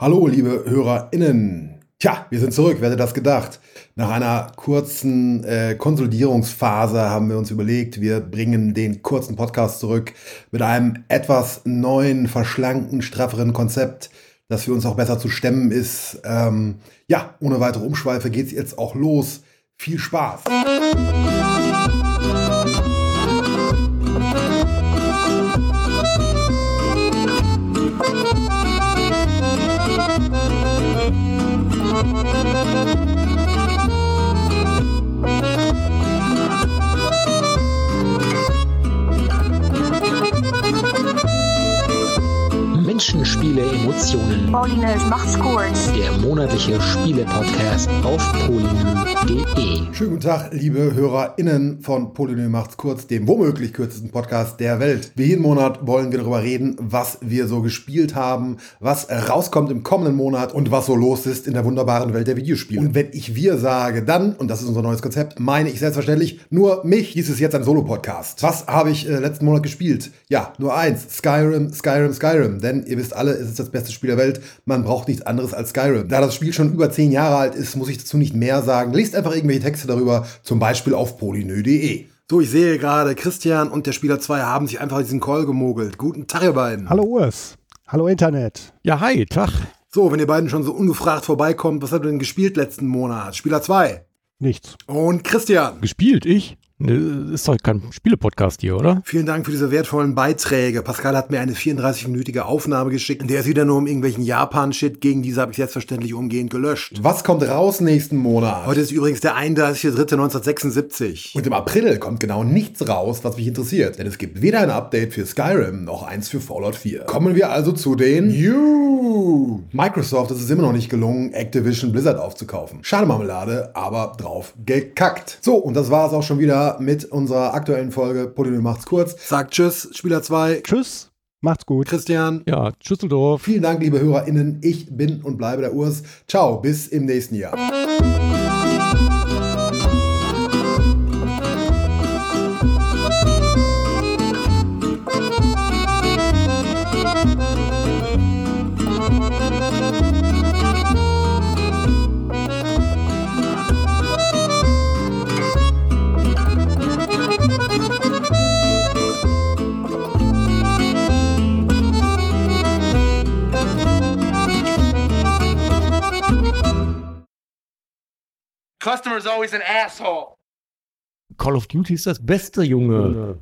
Hallo, liebe HörerInnen. Tja, wir sind zurück, wer hätte das gedacht? Nach einer kurzen äh, Konsolidierungsphase haben wir uns überlegt, wir bringen den kurzen Podcast zurück mit einem etwas neuen, verschlanken, strafferen Konzept, das für uns auch besser zu stemmen ist. Ähm, ja, ohne weitere Umschweife geht's jetzt auch los. Viel Spaß! Emotionen. Paulinus macht's kurz. Der monatliche Spiele-Podcast auf polynö.de. Schönen guten Tag, liebe HörerInnen von Polynö macht's kurz, dem womöglich kürzesten Podcast der Welt. Wie jeden Monat wollen wir darüber reden, was wir so gespielt haben, was rauskommt im kommenden Monat und was so los ist in der wunderbaren Welt der Videospiele. Und wenn ich wir sage, dann, und das ist unser neues Konzept, meine ich selbstverständlich nur mich. Dies ist jetzt ein Solo-Podcast. Was habe ich äh, letzten Monat gespielt? Ja, nur eins. Skyrim, Skyrim, Skyrim. Denn ihr wisst alle, es ist das beste Spiel der Welt. Man braucht nichts anderes als Skyrim. Da das Spiel schon über zehn Jahre alt ist, muss ich dazu nicht mehr sagen. Lest einfach irgendwelche Texte darüber, zum Beispiel auf polynö.de. So, ich sehe gerade, Christian und der Spieler 2 haben sich einfach diesen Call gemogelt. Guten Tag, ihr beiden. Hallo Urs. Hallo Internet. Ja, hi, Tag. So, wenn ihr beiden schon so ungefragt vorbeikommt, was habt ihr denn gespielt letzten Monat? Spieler 2 Nichts. und Christian. Gespielt, ich? Ne, ist doch kein Spiele-Podcast hier, oder? Vielen Dank für diese wertvollen Beiträge. Pascal hat mir eine 34-minütige Aufnahme geschickt, in der es wieder nur um irgendwelchen Japan-Shit ging. Diese habe ich selbstverständlich umgehend gelöscht. Was kommt raus nächsten Monat? Heute ist übrigens der 31.03.1976. Und im April kommt genau nichts raus, was mich interessiert. Denn es gibt weder ein Update für Skyrim noch eins für Fallout 4. Kommen wir also zu den You. Microsoft ist es immer noch nicht gelungen, Activision Blizzard aufzukaufen. Schade Marmelade, aber drauf gekackt. So, und das war es auch schon wieder mit unserer aktuellen Folge. Polynö macht's kurz. Sagt Tschüss, Spieler 2. Tschüss. Macht's gut. Christian. Ja, Schüsseldorf. Vielen Dank, liebe HörerInnen. Ich bin und bleibe der Urs. Ciao, bis im nächsten Jahr. Customer's always an asshole. Call of Duty ist das Beste, Junge.